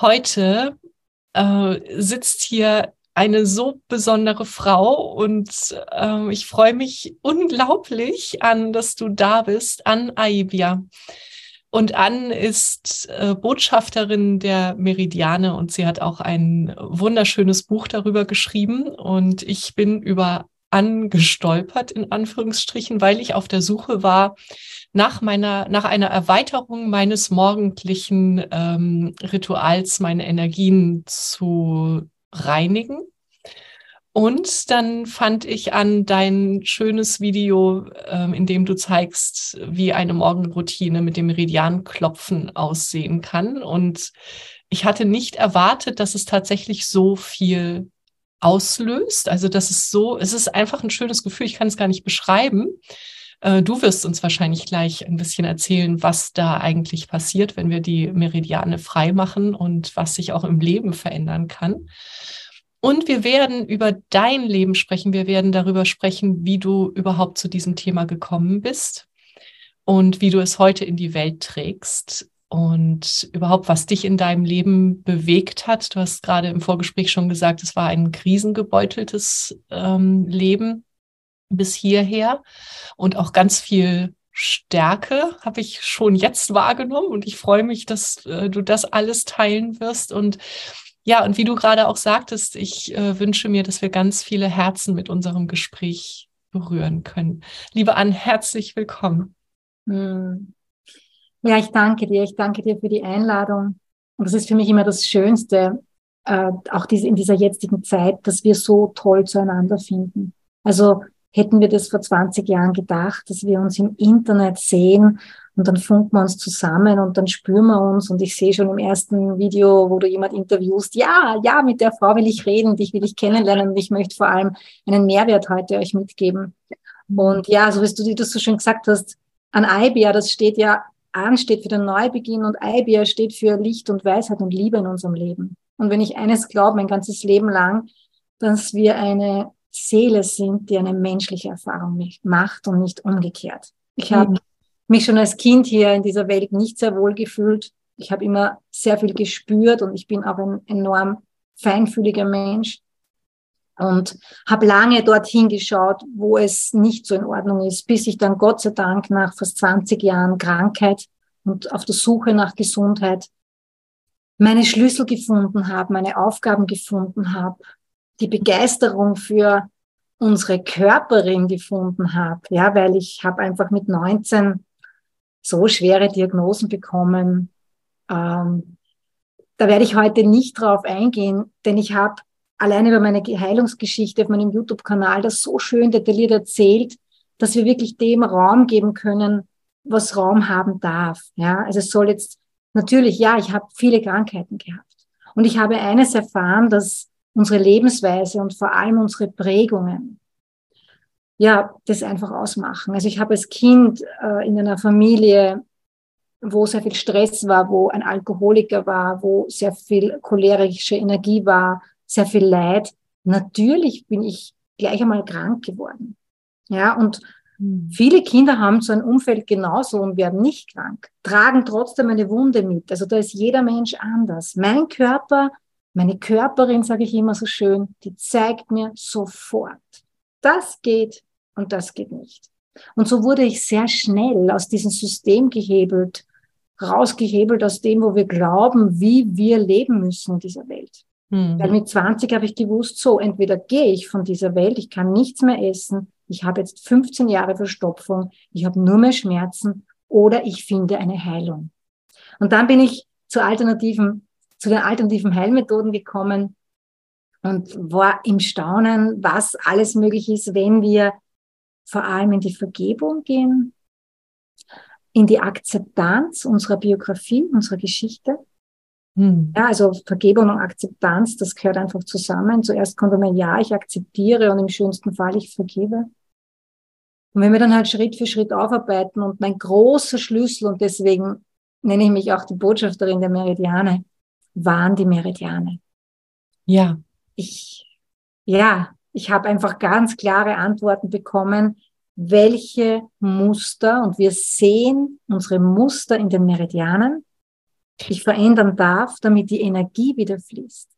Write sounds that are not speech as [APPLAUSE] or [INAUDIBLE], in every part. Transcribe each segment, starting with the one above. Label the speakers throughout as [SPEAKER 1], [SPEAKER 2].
[SPEAKER 1] heute äh, sitzt hier eine so besondere Frau und äh, ich freue mich unglaublich an, dass du da bist, an Aibia. Und Ann ist äh, Botschafterin der Meridiane und sie hat auch ein wunderschönes Buch darüber geschrieben. Und ich bin über Ann gestolpert, in Anführungsstrichen, weil ich auf der Suche war nach meiner, nach einer Erweiterung meines morgendlichen ähm, Rituals, meine Energien zu reinigen. Und dann fand ich an dein schönes Video, ähm, in dem du zeigst, wie eine Morgenroutine mit dem Meridianklopfen aussehen kann. Und ich hatte nicht erwartet, dass es tatsächlich so viel auslöst. Also das ist so, es ist einfach ein schönes Gefühl. Ich kann es gar nicht beschreiben. Äh, du wirst uns wahrscheinlich gleich ein bisschen erzählen, was da eigentlich passiert, wenn wir die Meridiane frei machen und was sich auch im Leben verändern kann. Und wir werden über dein Leben sprechen. Wir werden darüber sprechen, wie du überhaupt zu diesem Thema gekommen bist und wie du es heute in die Welt trägst und überhaupt, was dich in deinem Leben bewegt hat. Du hast gerade im Vorgespräch schon gesagt, es war ein krisengebeuteltes ähm, Leben bis hierher und auch ganz viel Stärke habe ich schon jetzt wahrgenommen und ich freue mich, dass äh, du das alles teilen wirst und ja, und wie du gerade auch sagtest, ich äh, wünsche mir, dass wir ganz viele Herzen mit unserem Gespräch berühren können. Liebe Anne, herzlich willkommen.
[SPEAKER 2] Hm. Ja, ich danke dir. Ich danke dir für die Einladung. Und das ist für mich immer das Schönste, äh, auch diese, in dieser jetzigen Zeit, dass wir so toll zueinander finden. Also hätten wir das vor 20 Jahren gedacht, dass wir uns im Internet sehen und dann funken wir uns zusammen und dann spüren wir uns und ich sehe schon im ersten Video, wo du jemand interviewst, ja, ja, mit der Frau will ich reden, dich will ich kennenlernen und ich möchte vor allem einen Mehrwert heute euch mitgeben. Und ja, so wie du das so schön gesagt hast, an IBIA, das steht ja an, steht für den Neubeginn und IBIA steht für Licht und Weisheit und Liebe in unserem Leben. Und wenn ich eines glaube, mein ganzes Leben lang, dass wir eine Seele sind, die eine menschliche Erfahrung macht und nicht umgekehrt. Ich mhm. habe mich schon als Kind hier in dieser Welt nicht sehr wohl gefühlt. Ich habe immer sehr viel gespürt und ich bin auch ein enorm feinfühliger Mensch und habe lange dorthin geschaut, wo es nicht so in Ordnung ist, bis ich dann Gott sei Dank nach fast 20 Jahren Krankheit und auf der Suche nach Gesundheit meine Schlüssel gefunden habe, meine Aufgaben gefunden habe die Begeisterung für unsere Körperin gefunden habe, ja, weil ich habe einfach mit 19 so schwere Diagnosen bekommen. Ähm, da werde ich heute nicht drauf eingehen, denn ich habe alleine über meine Heilungsgeschichte auf meinem YouTube-Kanal das so schön detailliert erzählt, dass wir wirklich dem Raum geben können, was Raum haben darf. Ja, also es soll jetzt natürlich, ja, ich habe viele Krankheiten gehabt. Und ich habe eines erfahren, dass unsere Lebensweise und vor allem unsere Prägungen, ja, das einfach ausmachen. Also ich habe als Kind äh, in einer Familie, wo sehr viel Stress war, wo ein Alkoholiker war, wo sehr viel cholerische Energie war, sehr viel Leid. Natürlich bin ich gleich einmal krank geworden. Ja, und hm. viele Kinder haben so ein Umfeld genauso und werden nicht krank, tragen trotzdem eine Wunde mit. Also da ist jeder Mensch anders. Mein Körper, meine Körperin, sage ich immer so schön, die zeigt mir sofort, das geht und das geht nicht. Und so wurde ich sehr schnell aus diesem System gehebelt, rausgehebelt aus dem, wo wir glauben, wie wir leben müssen in dieser Welt. Mhm. Weil mit 20 habe ich gewusst, so, entweder gehe ich von dieser Welt, ich kann nichts mehr essen, ich habe jetzt 15 Jahre Verstopfung, ich habe nur mehr Schmerzen oder ich finde eine Heilung. Und dann bin ich zu alternativen, zu den alternativen Heilmethoden gekommen und war im Staunen, was alles möglich ist, wenn wir vor allem in die Vergebung gehen, in die Akzeptanz unserer Biografie, unserer Geschichte. Hm. Ja, also Vergebung und Akzeptanz, das gehört einfach zusammen. Zuerst kommt einmal, ja, ich akzeptiere und im schönsten Fall, ich vergebe. Und wenn wir dann halt Schritt für Schritt aufarbeiten und mein großer Schlüssel, und deswegen nenne ich mich auch die Botschafterin der Meridiane, waren die Meridiane.
[SPEAKER 1] Ja.
[SPEAKER 2] Ich, ja, ich habe einfach ganz klare Antworten bekommen, welche Muster, und wir sehen unsere Muster in den Meridianen, ich verändern darf, damit die Energie wieder fließt.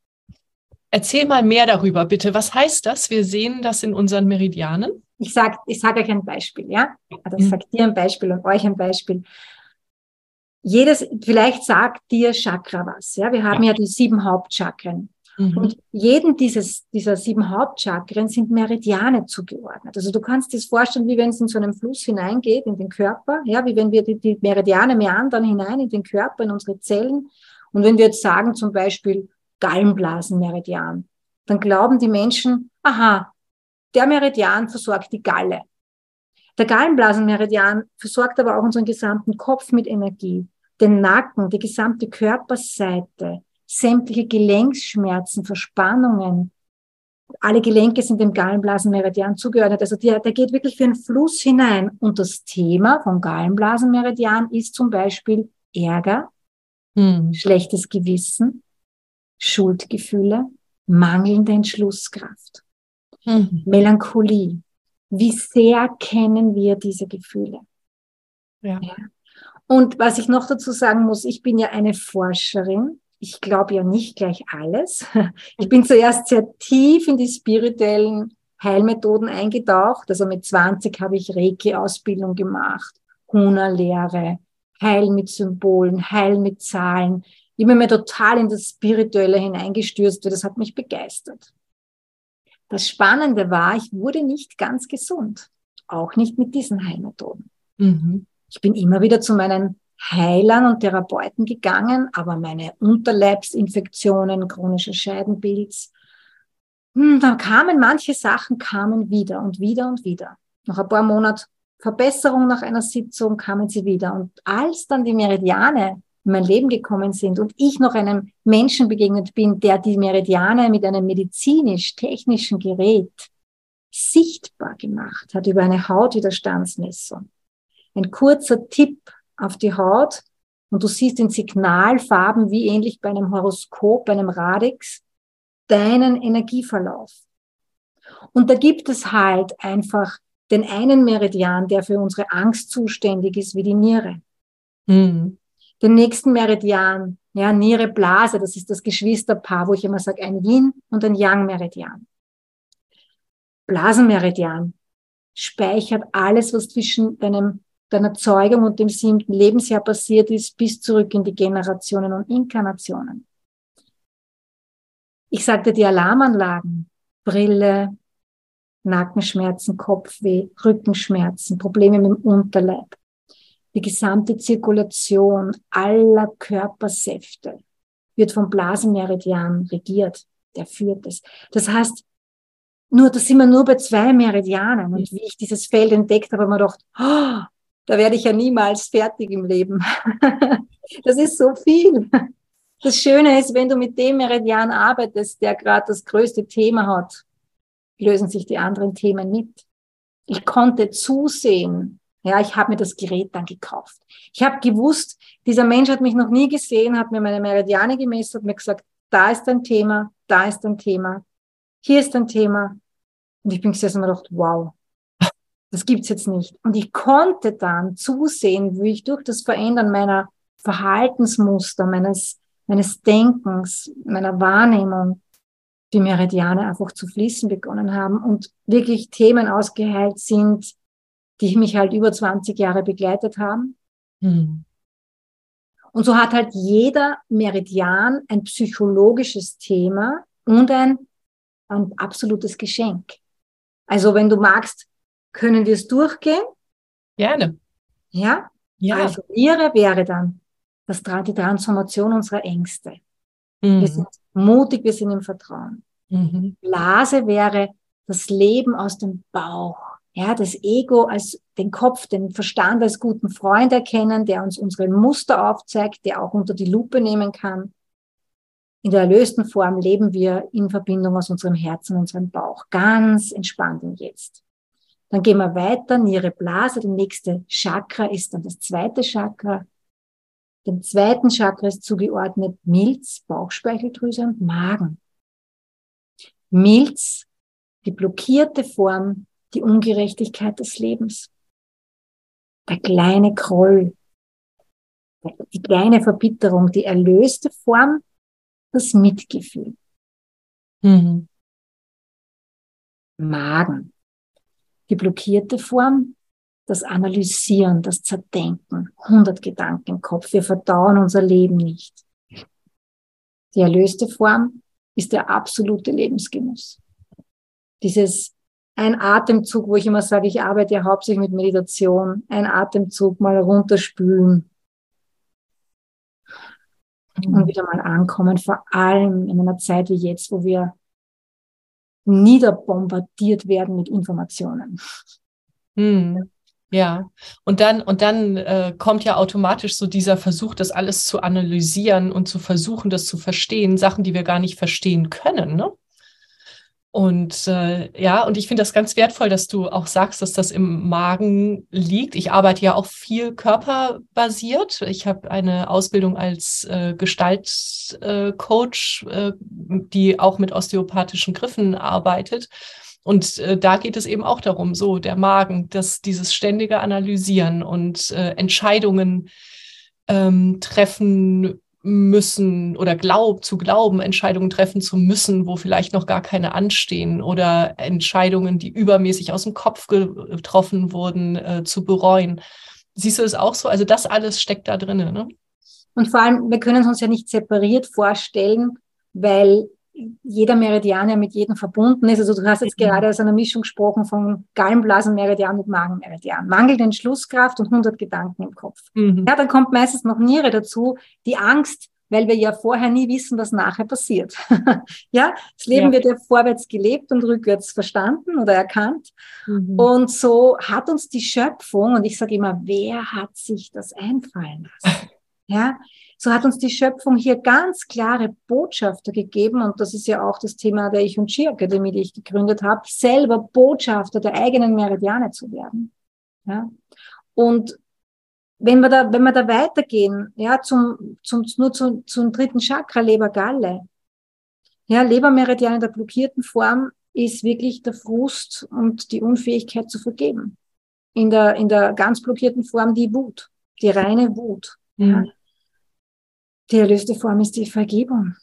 [SPEAKER 1] Erzähl mal mehr darüber, bitte. Was heißt das? Wir sehen das in unseren Meridianen.
[SPEAKER 2] Ich sage ich sag euch ein Beispiel, ja? Also ich mhm. sage dir ein Beispiel und euch ein Beispiel. Jedes, vielleicht sagt dir Chakra was, ja? Wir haben ja, ja die sieben Hauptchakren. Mhm. Und jeden dieses, dieser sieben Hauptchakren sind Meridiane zugeordnet. Also du kannst dir das vorstellen, wie wenn es in so einen Fluss hineingeht, in den Körper, ja, wie wenn wir die, die Meridiane meandern hinein in den Körper, in unsere Zellen. Und wenn wir jetzt sagen, zum Beispiel Gallenblasenmeridian, dann glauben die Menschen, aha, der Meridian versorgt die Galle. Der Gallenblasenmeridian versorgt aber auch unseren gesamten Kopf mit Energie, den Nacken, die gesamte Körperseite, sämtliche Gelenkschmerzen, Verspannungen. Alle Gelenke sind dem Gallenblasenmeridian zugeordnet. Also der, der geht wirklich wie ein Fluss hinein. Und das Thema vom Gallenblasenmeridian ist zum Beispiel Ärger, hm. schlechtes Gewissen, Schuldgefühle, mangelnde Entschlusskraft, hm. Melancholie. Wie sehr kennen wir diese Gefühle? Ja. ja. Und was ich noch dazu sagen muss, ich bin ja eine Forscherin ich glaube ja nicht gleich alles. [LAUGHS] Ich bin zuerst sehr tief in die spirituellen Heilmethoden eingetaucht. Also mit 20 habe ich Reiki-Ausbildung gemacht, Huna-Lehre, Heil mit Symbolen, Heil mit Zahlen. Ich bin mir total in das Spirituelle hineingestürzt, weil das hat mich begeistert. Das Spannende war, ich wurde nicht ganz gesund. Auch nicht mit diesen Heilmethoden. Mhm. Ich bin immer wieder zu meinen Heilern und Therapeuten gegangen, aber meine Unterleibsinfektionen, chronische Scheidenpilz, hm, da kamen manche Sachen kamen wieder und wieder und wieder. Nach ein paar Monaten Verbesserung nach einer Sitzung kamen sie wieder. Und als dann die Meridiane in mein Leben gekommen sind und ich noch einem Menschen begegnet bin, der die Meridiane mit einem medizinisch-technischen Gerät sichtbar gemacht hat über eine Hautwiderstandsmessung. Ein kurzer Tipp auf die Haut und du siehst in Signalfarben, wie ähnlich bei einem Horoskop, bei einem Radix, deinen Energieverlauf. Und da gibt es halt einfach den einen Meridian, der für unsere Angst zuständig ist, wie die Niere. Mhm. Den nächsten Meridian, ja, Niere, Blase, das ist das Geschwisterpaar, wo ich immer sage, ein Yin und ein Yang Meridian. Blasenmeridian speichert alles, was zwischen deinem deiner Zeugung und dem siebten Lebensjahr passiert ist, bis zurück in die Generationen und Inkarnationen. Ich sagte die Alarmanlagen, Brille, Nackenschmerzen, Kopfweh, Rückenschmerzen, Probleme mit dem Unterleib, die gesamte Zirkulation aller Körpersäfte wird vom Blasenmeridian regiert. Der führt es. Das heißt, nur, da sind wir nur bei zwei Meridianen. Und wie ich dieses Feld entdeckt habe, habe ich mir gedacht, oh, Da werde ich ja niemals fertig im Leben. [LAUGHS] das ist so viel. Das Schöne ist, wenn du mit dem Meridian arbeitest, der gerade das größte Thema hat, lösen sich die anderen Themen mit. Ich konnte zusehen. Ja, ich habe mir das Gerät dann gekauft. Ich habe gewusst, dieser Mensch hat mich noch nie gesehen, hat mir meine Meridiane gemessen, hat mir gesagt, da ist ein Thema, da ist ein Thema, hier ist ein Thema. Und ich bin gesessen und gedacht, wow, das gibt's jetzt nicht. Und ich konnte dann zusehen, wie ich durch das Verändern meiner Verhaltensmuster, meines, meines Denkens, meiner Wahrnehmung, die Meridiane einfach zu fließen begonnen haben und wirklich Themen ausgeheilt sind, die mich halt über 20 Jahre begleitet haben. Hm. Und so hat halt jeder Meridian ein psychologisches Thema und ein, ein absolutes Geschenk. Also wenn du magst, können wir es durchgehen?
[SPEAKER 1] Gerne.
[SPEAKER 2] Ja? Ja. Also Ihre wäre dann das, die Transformation unserer Ängste. Mhm. Wir sind mutig, wir sind im Vertrauen. Mhm. Blase wäre das Leben aus dem Bauch ja, das Ego als den Kopf, den Verstand als guten Freund erkennen, der uns unsere Muster aufzeigt, der auch unter die Lupe nehmen kann. In der erlösten Form leben wir in Verbindung aus unserem Herzen, unserem Bauch, ganz entspannt im Jetzt. Dann gehen wir weiter, Niere, Blase, der nächste Chakra ist dann das zweite Chakra. Dem zweiten Chakra ist zugeordnet Milz, Bauchspeicheldrüse und Magen. Milz, die blockierte Form die Ungerechtigkeit des Lebens. Der kleine Groll, die kleine Verbitterung, die erlöste Form, das Mitgefühl. Mhm. Magen, die blockierte Form, das Analysieren, das Zerdenken, 100 Gedanken im Kopf, wir verdauen unser Leben nicht. Die erlöste Form ist der absolute Lebensgenuss. Dieses ein Atemzug, wo ich immer sage, ich arbeite ja hauptsächlich mit Meditation, ein Atemzug mal runterspülen mhm. und wieder mal ankommen, vor allem in einer Zeit wie jetzt, wo wir niederbombardiert werden mit Informationen.
[SPEAKER 1] Mhm. Ja, und dann, und dann äh, kommt ja automatisch so dieser Versuch, das alles zu analysieren und zu versuchen, das zu verstehen, Sachen, die wir gar nicht verstehen können. Ne? Und äh, ja, und ich finde das ganz wertvoll, dass du auch sagst, dass das im Magen liegt. Ich arbeite ja auch viel körperbasiert. Ich habe eine Ausbildung als äh, Gestaltcoach, äh, die auch mit osteopathischen Griffen arbeitet. Und äh, da geht es eben auch darum, so der Magen, dass dieses ständige Analysieren und äh, Entscheidungen ähm, treffen müssen oder glaub, zu glauben, Entscheidungen treffen zu müssen, wo vielleicht noch gar keine anstehen oder Entscheidungen, die übermäßig aus dem Kopf getroffen wurden, äh, zu bereuen. Siehst du es auch so? Also das alles steckt da drinnen. Ne?
[SPEAKER 2] Und vor allem, wir können es uns ja nicht separiert vorstellen, weil jeder Meridian ja mit jedem verbunden ist. Also du hast jetzt mhm. gerade aus einer Mischung gesprochen von Gallenblasenmeridian mit Magenmeridian. Mangelt Entschlusskraft und 100 Gedanken im Kopf. Mhm. Ja, dann kommt meistens noch Niere dazu, die Angst, weil wir ja vorher nie wissen, was nachher passiert. [LAUGHS] ja, das Leben ja. wird ja vorwärts gelebt und rückwärts verstanden oder erkannt. Mhm. Und so hat uns die Schöpfung, und ich sage immer, wer hat sich das einfallen lassen? [LAUGHS] ja, so hat uns die Schöpfung hier ganz klare Botschafter gegeben und das ist ja auch das Thema der Ich und Chi Akademie, die ich gegründet habe, selber Botschafter der eigenen Meridiane zu werden. Ja? Und wenn wir da, wenn wir da weitergehen, ja, zum, zum, nur zum, zum dritten Chakra, Lebergalle. Ja, Lebermeridian in der blockierten Form ist wirklich der Frust und die Unfähigkeit zu vergeben. In der, in der ganz blockierten Form die Wut, die reine Wut. Ja. Die erlöste Form ist die Vergebung.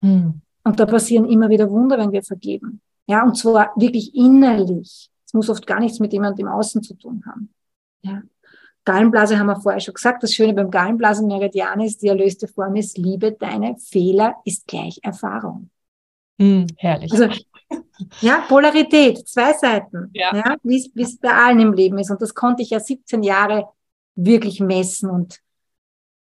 [SPEAKER 2] Mhm. Und da passieren immer wieder Wunder, wenn wir vergeben. Ja, und zwar wirklich innerlich. Es muss oft gar nichts mit jemandem im Außen zu tun haben. Ja. Gallenblase haben wir vorher schon gesagt. Das Schöne beim Gallenblasenmeridian ist, die erlöste Form ist Liebe. Deine Fehler ist gleich Erfahrung.
[SPEAKER 1] Mm, herrlich.
[SPEAKER 2] Also, ja, Polarität, zwei Seiten, ja. ja wie es bei allen im Leben ist. Und das konnte ich ja 17 Jahre wirklich messen und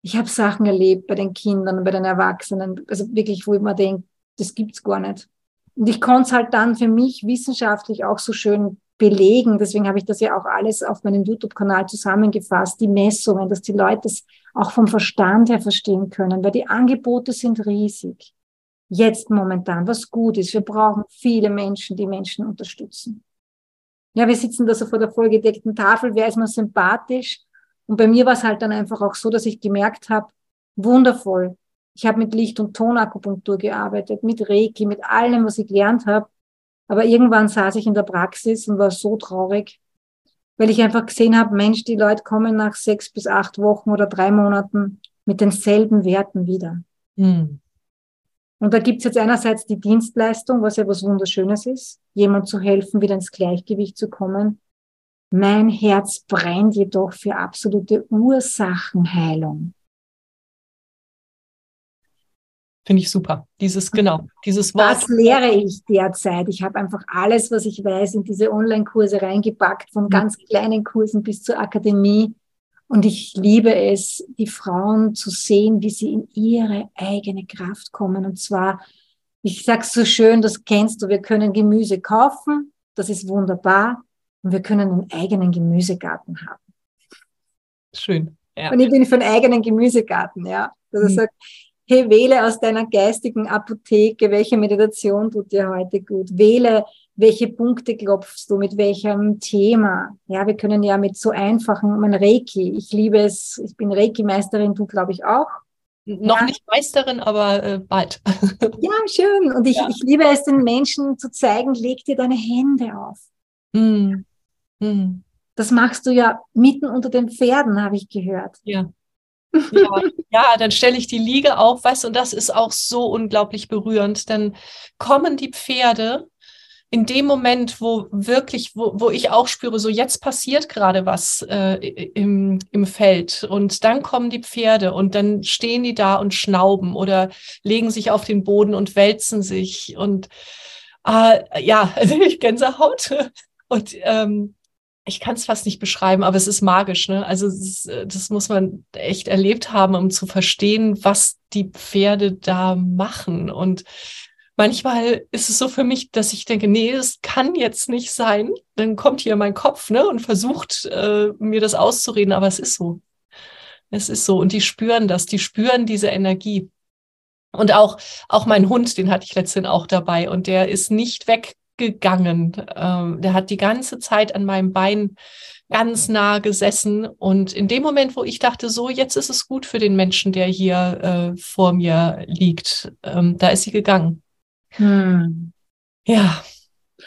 [SPEAKER 2] ich habe Sachen erlebt bei den Kindern, bei den Erwachsenen, also wirklich, wo ich mir denke, das gibt's gar nicht. Und ich konnte es halt dann für mich wissenschaftlich auch so schön belegen. Deswegen habe ich das ja auch alles auf meinem YouTube-Kanal zusammengefasst, die Messungen, dass die Leute das auch vom Verstand her verstehen können, weil die Angebote sind riesig. Jetzt momentan, was gut ist. Wir brauchen viele Menschen, die Menschen unterstützen. Ja, wir sitzen da so vor der vollgedeckten Tafel, wer ist mir sympathisch? Und bei mir war es halt dann einfach auch so, dass ich gemerkt habe, wundervoll. Ich habe mit Licht- und Tonakupunktur gearbeitet, mit Reiki, mit allem, was ich gelernt habe. Aber irgendwann saß ich in der Praxis und war so traurig, weil ich einfach gesehen habe, Mensch, die Leute kommen nach sechs bis acht Wochen oder drei Monaten mit denselben Werten wieder. Mhm. Und da gibt's jetzt einerseits die Dienstleistung, was ja was Wunderschönes ist, jemand zu helfen, wieder ins Gleichgewicht zu kommen. Mein Herz brennt jedoch für absolute Ursachenheilung.
[SPEAKER 1] Finde ich super. Dieses, genau, dieses Wort.
[SPEAKER 2] Das lehre ich derzeit. Ich habe einfach alles, was ich weiß, in diese Online-Kurse reingepackt, von mhm. ganz kleinen Kursen bis zur Akademie. Und ich liebe es, die Frauen zu sehen, wie sie in ihre eigene Kraft kommen. Und zwar, ich sag's so schön, das kennst du, wir können Gemüse kaufen, das ist wunderbar. Und wir können einen eigenen Gemüsegarten haben.
[SPEAKER 1] Schön.
[SPEAKER 2] Ja. Und ich bin für einen eigenen Gemüsegarten, ja. Also mhm. sagt, hey, wähle aus deiner geistigen Apotheke, welche Meditation tut dir heute gut? Wähle, welche Punkte klopfst du, mit welchem Thema? Ja, wir können ja mit so einfachen, mein Reiki, ich liebe es, ich bin Reiki-Meisterin, du glaube ich auch.
[SPEAKER 1] Noch ja. nicht Meisterin, aber äh, bald. [LAUGHS]
[SPEAKER 2] ja, schön. Und ich, ja. ich liebe es, den Menschen zu zeigen, leg dir deine Hände auf. Mm. Mm. Das machst du ja mitten unter den Pferden, habe ich gehört.
[SPEAKER 1] Ja. Ja, ja dann stelle ich die Liege auf, weißt du, und das ist auch so unglaublich berührend. Dann kommen die Pferde in dem Moment, wo wirklich, wo, wo ich auch spüre, so jetzt passiert gerade was äh, im, im Feld und dann kommen die Pferde und dann stehen die da und schnauben oder legen sich auf den Boden und wälzen sich und äh, ja, [LAUGHS] also ich Gänsehaut und ähm, ich kann es fast nicht beschreiben, aber es ist magisch. Ne? Also ist, äh, das muss man echt erlebt haben, um zu verstehen, was die Pferde da machen. Und manchmal ist es so für mich, dass ich denke, nee, es kann jetzt nicht sein. Dann kommt hier mein Kopf ne, und versucht, äh, mir das auszureden, aber es ist so. Es ist so. Und die spüren das, die spüren diese Energie. Und auch, auch mein Hund, den hatte ich letztens auch dabei und der ist nicht weg gegangen. Ähm, der hat die ganze Zeit an meinem Bein ganz nah gesessen. Und in dem Moment, wo ich dachte, so, jetzt ist es gut für den Menschen, der hier äh, vor mir liegt, ähm, da ist sie gegangen. Hm. Ja.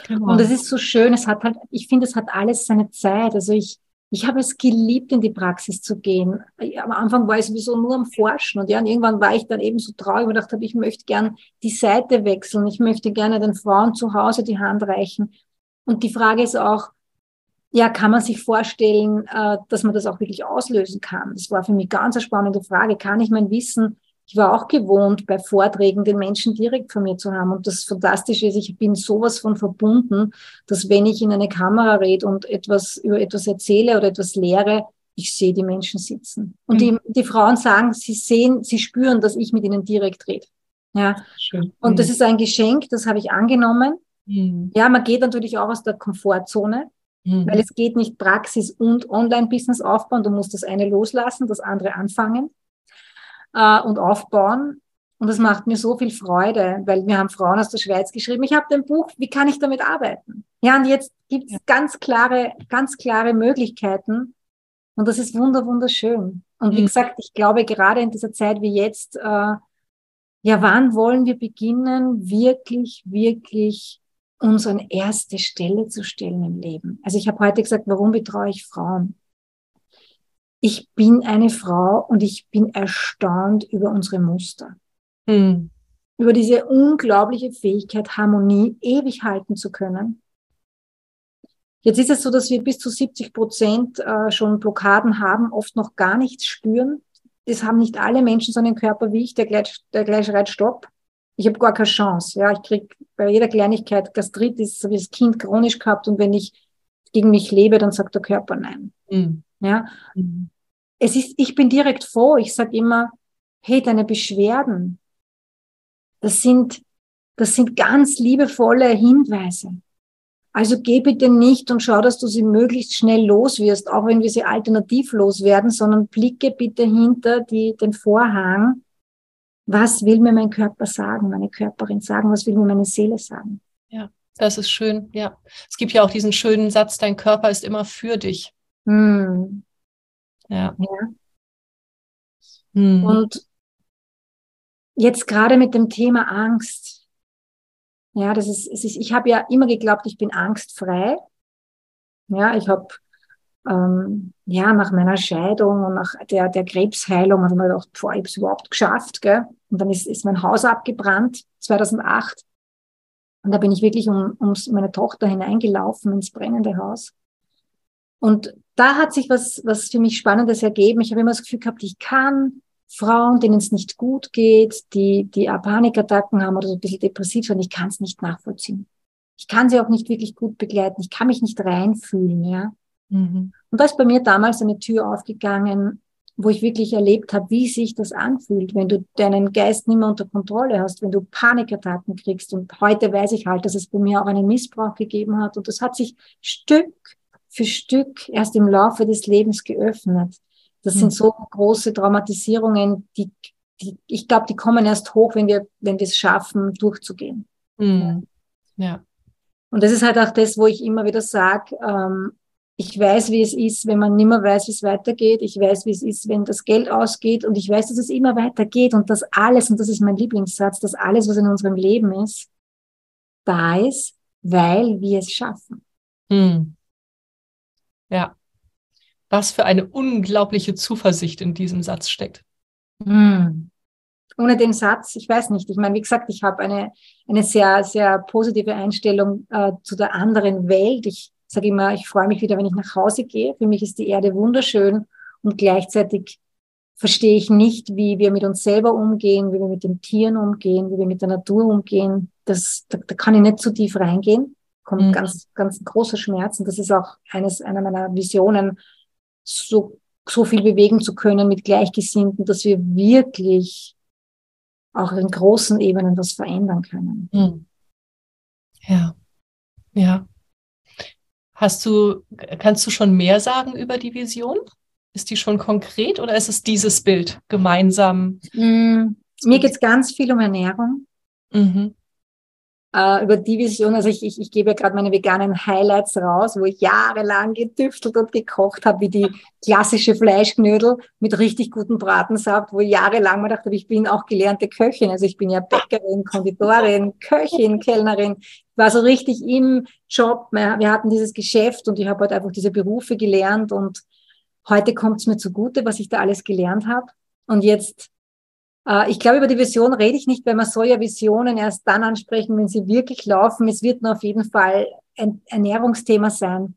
[SPEAKER 2] Genau. Und es ist so schön, es hat halt, ich finde, es hat alles seine Zeit. Also ich, ich habe es geliebt, in die Praxis zu gehen. Am Anfang war ich sowieso nur am Forschen und ja, und irgendwann war ich dann eben so traurig und dachte, ich möchte gern die Seite wechseln. Ich möchte gerne den Frauen zu Hause die Hand reichen. Und die Frage ist auch, ja, kann man sich vorstellen, äh, dass man das auch wirklich auslösen kann? Das war für mich ganz eine spannende Frage. Kann ich mein Wissen ich war auch gewohnt, bei Vorträgen den Menschen direkt von mir zu haben. Und das Fantastische ist, ich bin sowas von verbunden, dass wenn ich in eine Kamera rede und etwas über etwas erzähle oder etwas lehre, ich sehe die Menschen sitzen. Und mhm. die, die Frauen sagen, sie sehen, sie spüren, dass ich mit ihnen direkt rede. Ja. Schön. Und mhm. das ist ein Geschenk, das habe ich angenommen. Mhm. Ja, man geht natürlich auch aus der Komfortzone, mhm. weil es geht nicht Praxis und Online-Business aufbauen. Du musst das eine loslassen, das andere anfangen äh, und aufbauen. Und das macht mir so viel Freude, weil wir haben Frauen aus der Schweiz geschrieben, ich habe ein Buch, wie kann ich damit arbeiten? Ja, und jetzt gibt es ganz klare, ganz klare Möglichkeiten. Und das ist wunder, wunderschön. Und mhm. wie gesagt, ich glaube, gerade in dieser Zeit wie jetzt, äh, ja, wann wollen wir beginnen, wirklich, wirklich uns an erste Stelle zu stellen im Leben? Also ich habe heute gesagt, warum betreue ich Frauen? Ich bin eine Frau und ich bin erstaunt über unsere Muster. Mhm. Über diese unglaubliche Fähigkeit, Harmonie ewig halten zu können. Jetzt ist es so, dass wir bis zu 70 Prozent äh, schon Blockaden haben, oft noch gar nichts spüren. Das haben nicht alle Menschen so einen Körper wie ich, der gleich, der gleich schreit Stopp. Ich habe gar keine Chance. Ja, ich krieg bei jeder Kleinigkeit Gastritis, habe ich das Kind chronisch gehabt und wenn ich gegen mich lebe, dann sagt der Körper nein. Mhm. Ja. Mhm. Es ist, ich bin direkt froh. Ich sage immer, hey, deine Beschwerden, das sind, das sind ganz liebevolle Hinweise. Also geh bitte nicht und schau, dass du sie möglichst schnell los wirst, auch wenn wir sie alternativlos werden, sondern blicke bitte hinter die, den Vorhang. Was will mir mein Körper sagen, meine Körperin sagen? Was will mir meine Seele sagen?
[SPEAKER 1] Ja, das ist schön. Ja, es gibt ja auch diesen schönen Satz: Dein Körper ist immer für dich.
[SPEAKER 2] Hm.
[SPEAKER 1] Ja.
[SPEAKER 2] ja. Hm. Und jetzt gerade mit dem Thema Angst ja, das ist, es ist ich habe ja immer geglaubt, ich bin angstfrei. Ja, ich habe ähm, ja nach meiner Scheidung und nach der, der Krebsheilung habe ich mir gedacht, boah, ich habe es überhaupt geschafft. Gell? Und dann ist, ist mein Haus abgebrannt, 2008. Und da bin ich wirklich um, um meine Tochter hineingelaufen ins brennende Haus. Und da hat sich was, was für mich Spannendes ergeben. Ich habe immer das Gefühl gehabt, ich kann, Frauen, denen es nicht gut geht, die, die Panikattacken haben oder so ein bisschen depressiv sind, ich kann es nicht nachvollziehen. Ich kann sie auch nicht wirklich gut begleiten. Ich kann mich nicht reinfühlen, ja. Mhm. Und da ist bei mir damals eine Tür aufgegangen, wo ich wirklich erlebt habe, wie sich das anfühlt, wenn du deinen Geist nicht mehr unter Kontrolle hast, wenn du Panikattacken kriegst. Und heute weiß ich halt, dass es bei mir auch einen Missbrauch gegeben hat. Und das hat sich Stück für Stück erst im Laufe des Lebens geöffnet. Das mhm. sind so große Traumatisierungen, die, die ich glaube, die kommen erst hoch, wenn wir, wenn wir es schaffen, durchzugehen.
[SPEAKER 1] Mhm. Ja.
[SPEAKER 2] Und das ist halt auch das, wo ich immer wieder sage, ähm, ich weiß, wie es ist, wenn man nimmer weiß, wie es weitergeht. Ich weiß, wie es ist, wenn das Geld ausgeht. Und ich weiß, dass es immer weitergeht und dass alles, und das ist mein Lieblingssatz, dass alles, was in unserem Leben ist, da ist, weil wir es schaffen.
[SPEAKER 1] Hm. Ja was für eine unglaubliche Zuversicht in diesem Satz steckt.
[SPEAKER 2] Hm. Ohne den Satz, ich weiß nicht. Ich meine, wie gesagt, ich habe eine, eine sehr, sehr positive Einstellung äh, zu der anderen Welt. Ich sage immer, ich freue mich wieder, wenn ich nach Hause gehe. Für mich ist die Erde wunderschön und gleichzeitig verstehe ich nicht, wie wir mit uns selber umgehen, wie wir mit den Tieren umgehen, wie wir mit der Natur umgehen. Das, da, da kann ich nicht zu tief reingehen. Kommt mhm. ganz, ganz großer Schmerz. Und das ist auch eines, einer meiner Visionen, so, so viel bewegen zu können mit Gleichgesinnten, dass wir wirklich auch in großen Ebenen was verändern können.
[SPEAKER 1] Hm. Ja, ja. Hast du, kannst du schon mehr sagen über die Vision? Ist die schon konkret oder ist es dieses Bild gemeinsam?
[SPEAKER 2] Mm, mir geht es ganz viel um Ernährung.
[SPEAKER 1] Mhm
[SPEAKER 2] äh, über die Vision. Also ich, ich, ich gebe ja gerade meine veganen Highlights raus, wo ich jahrelang getüftelt und gekocht habe, wie die klassische Fleischknödel mit richtig gutem Bratensaft, wo ich jahrelang mir dachte, ich bin auch gelernte Köchin. Also ich bin ja Bäckerin, Konditorin, Köchin, Kellnerin. War so richtig im Job. Wir hatten dieses Geschäft und ich habe halt einfach diese Berufe gelernt und heute kommt es mir zugute, was ich da alles gelernt habe. Und jetzt ich glaube, über die Vision rede ich nicht, weil man soll ja Visionen erst dann ansprechen, wenn sie wirklich laufen. Es wird nur auf jeden Fall ein Ernährungsthema sein.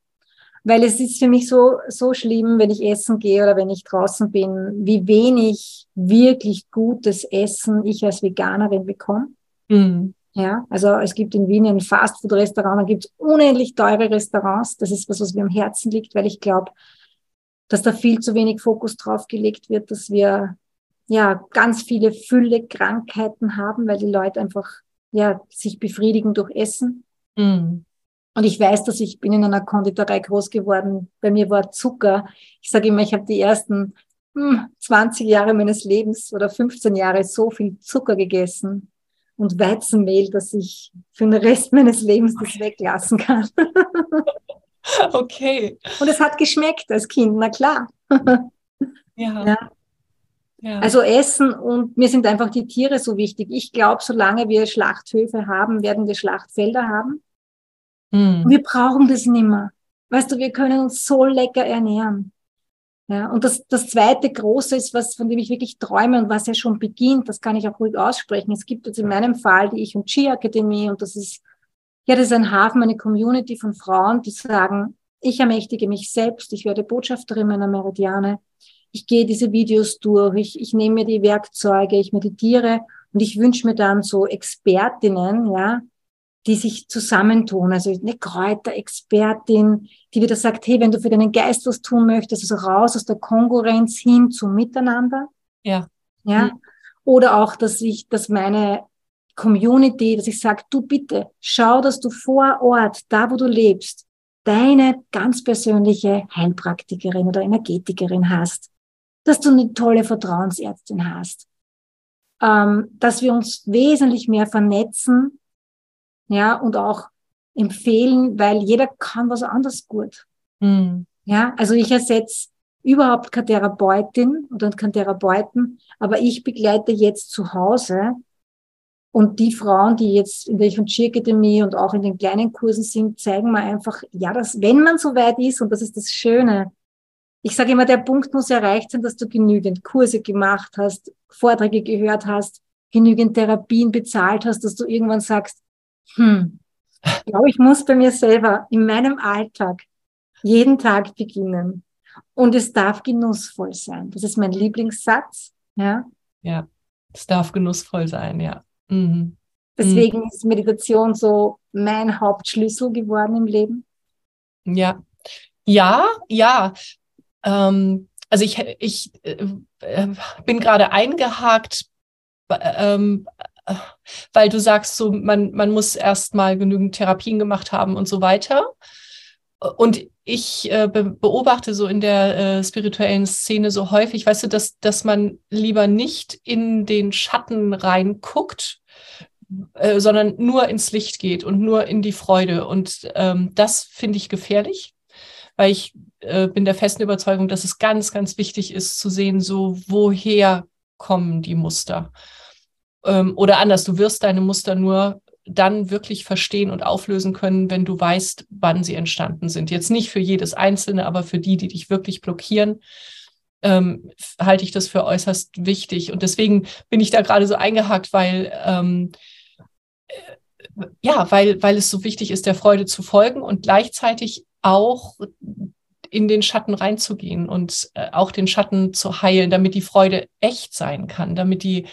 [SPEAKER 2] Weil es ist für mich so, so schlimm, wenn ich essen gehe oder wenn ich draußen bin, wie wenig wirklich gutes Essen ich als Veganerin bekomme.
[SPEAKER 1] Mhm.
[SPEAKER 2] Ja, also es gibt in Wien ein Fastfood-Restaurant, da gibt es unendlich teure Restaurants. Das ist was, was mir am Herzen liegt, weil ich glaube, dass da viel zu wenig Fokus drauf gelegt wird, dass wir ja ganz viele Fülle Krankheiten haben, weil die Leute einfach ja sich befriedigen durch Essen.
[SPEAKER 1] Mhm.
[SPEAKER 2] Und ich weiß, dass ich bin in einer Konditorei groß geworden. Bei mir war Zucker. Ich sage immer, ich habe die ersten hm, 20 Jahre meines Lebens oder 15 Jahre so viel Zucker gegessen und Weizenmehl, dass ich für den Rest meines Lebens das weglassen kann. [LAUGHS]
[SPEAKER 1] okay.
[SPEAKER 2] Und es hat geschmeckt als Kind, na klar.
[SPEAKER 1] ja. ja.
[SPEAKER 2] Ja. Also Essen und mir sind einfach die Tiere so wichtig. Ich glaube, solange wir Schlachthöfe haben, werden wir Schlachtfelder haben.
[SPEAKER 1] Mhm.
[SPEAKER 2] Wir brauchen das nimmer. Weißt du, wir können uns so lecker ernähren. Ja, und das, das zweite große ist, was, von dem ich wirklich träume und was ja schon beginnt, das kann ich auch ruhig aussprechen. Es gibt jetzt in meinem Fall die Ich und Chi Akademie und das ist, ja, das ist ein Hafen, eine Community von Frauen, die sagen, ich ermächtige mich selbst, ich werde Botschafterin meiner Meridiane ich gehe diese Videos durch, ich, ich nehme mir die Werkzeuge, ich meditiere und ich wünsche mir dann so Expertinnen, ja, die sich zusammentun. Also eine Kräuterexpertin, die wieder sagt, hey, wenn du für deinen Geist was tun möchtest, also raus aus der Konkurrenz hin zum Miteinander.
[SPEAKER 1] Ja.
[SPEAKER 2] Ja. Mhm. Oder auch, dass ich, dass meine Community, dass ich sage, du bitte, schau, dass du vor Ort, da wo du lebst, deine ganz persönliche Heilpraktikerin oder Energetikerin hast, dass du eine tolle Vertrauensärztin hast, ähm, dass wir uns wesentlich mehr vernetzen, ja, und auch empfehlen, weil jeder kann was anderes gut. Mhm. Ja, also ich ersetze überhaupt keine Therapeutin oder keinen Therapeuten, aber ich begleite jetzt zu Hause und die Frauen, die jetzt in der Ich Akademie und auch in den kleinen Kursen sind, zeigen mir einfach, ja, dass wenn man so weit ist, und das ist das Schöne, ich sage immer, der Punkt muss erreicht sein, dass du genügend Kurse gemacht hast, Vorträge gehört hast, genügend Therapien bezahlt hast, dass du irgendwann sagst, hm, ich glaube, ich muss bei mir selber in meinem Alltag jeden Tag beginnen. Und es darf genussvoll sein. Das ist mein Lieblingssatz. Ja.
[SPEAKER 1] Ja, es darf genussvoll sein, ja. Mhm.
[SPEAKER 2] Deswegen mhm. ist Meditation so mein Hauptschlüssel geworden im Leben.
[SPEAKER 1] Ja, ja, ja. Ähm, also ich, ich äh, bin gerade eingehakt, ähm, weil du sagst, so man, man muss erst mal genügend Therapien gemacht haben und so weiter. Und ich äh, be beobachte so in der äh, spirituellen Szene so häufig, weißt du, dass, dass man lieber nicht in den Schatten reinguckt, äh, sondern nur ins Licht geht und nur in die Freude. Und ähm, das finde ich gefährlich, weil ich äh, bin der festen Überzeugung, dass es ganz, ganz wichtig ist zu sehen, so woher kommen die Muster. Ähm, oder anders, du wirst deine Muster nur dann wirklich verstehen und auflösen können, wenn du weißt, wann sie entstanden sind. Jetzt nicht für jedes Einzelne, aber für die, die dich wirklich blockieren, ähm, halte ich das für äußerst wichtig. Und deswegen bin ich da gerade so eingehakt, weil ähm, äh, ja, weil, weil es so wichtig ist, der Freude zu folgen und gleichzeitig auch in den Schatten reinzugehen und äh, auch den Schatten zu heilen, damit die Freude echt sein kann, damit die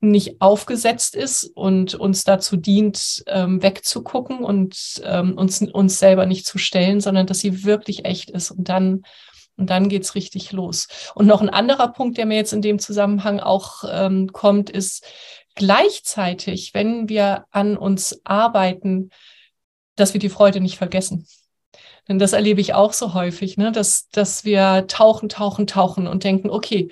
[SPEAKER 1] nicht aufgesetzt ist und uns dazu dient, ähm, wegzugucken und ähm, uns, uns selber nicht zu stellen, sondern dass sie wirklich echt ist. Und dann, und dann geht's richtig los. Und noch ein anderer Punkt, der mir jetzt in dem Zusammenhang auch ähm, kommt, ist gleichzeitig, wenn wir an uns arbeiten, dass wir die Freude nicht vergessen. Denn das erlebe ich auch so häufig, ne? dass, dass wir tauchen, tauchen, tauchen und denken, okay,